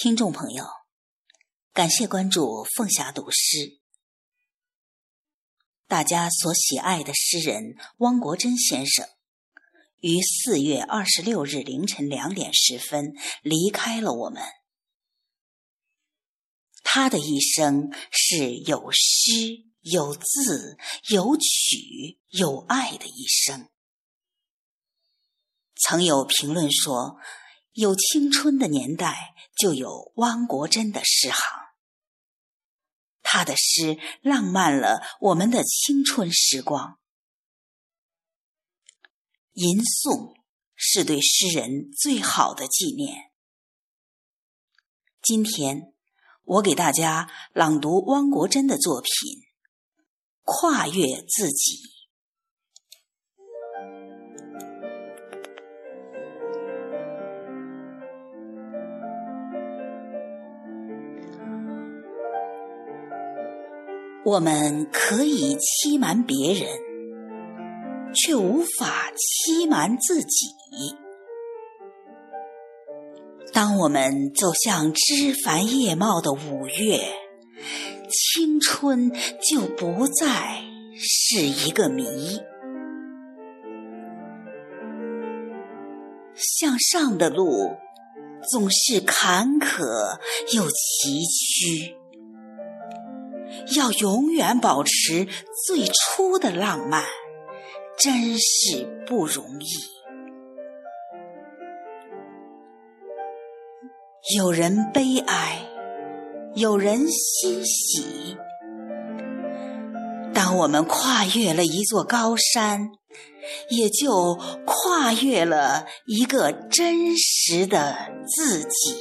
听众朋友，感谢关注凤霞读诗。大家所喜爱的诗人汪国真先生，于四月二十六日凌晨两点十分离开了我们。他的一生是有诗、有字、有曲、有爱的一生。曾有评论说，有青春的年代。就有汪国真的诗行，他的诗浪漫了我们的青春时光。吟诵是对诗人最好的纪念。今天我给大家朗读汪国真的作品《跨越自己》。我们可以欺瞒别人，却无法欺瞒自己。当我们走向枝繁叶茂的五月，青春就不再是一个谜。向上的路总是坎坷又崎岖。要永远保持最初的浪漫，真是不容易。有人悲哀，有人欣喜。当我们跨越了一座高山，也就跨越了一个真实的自己。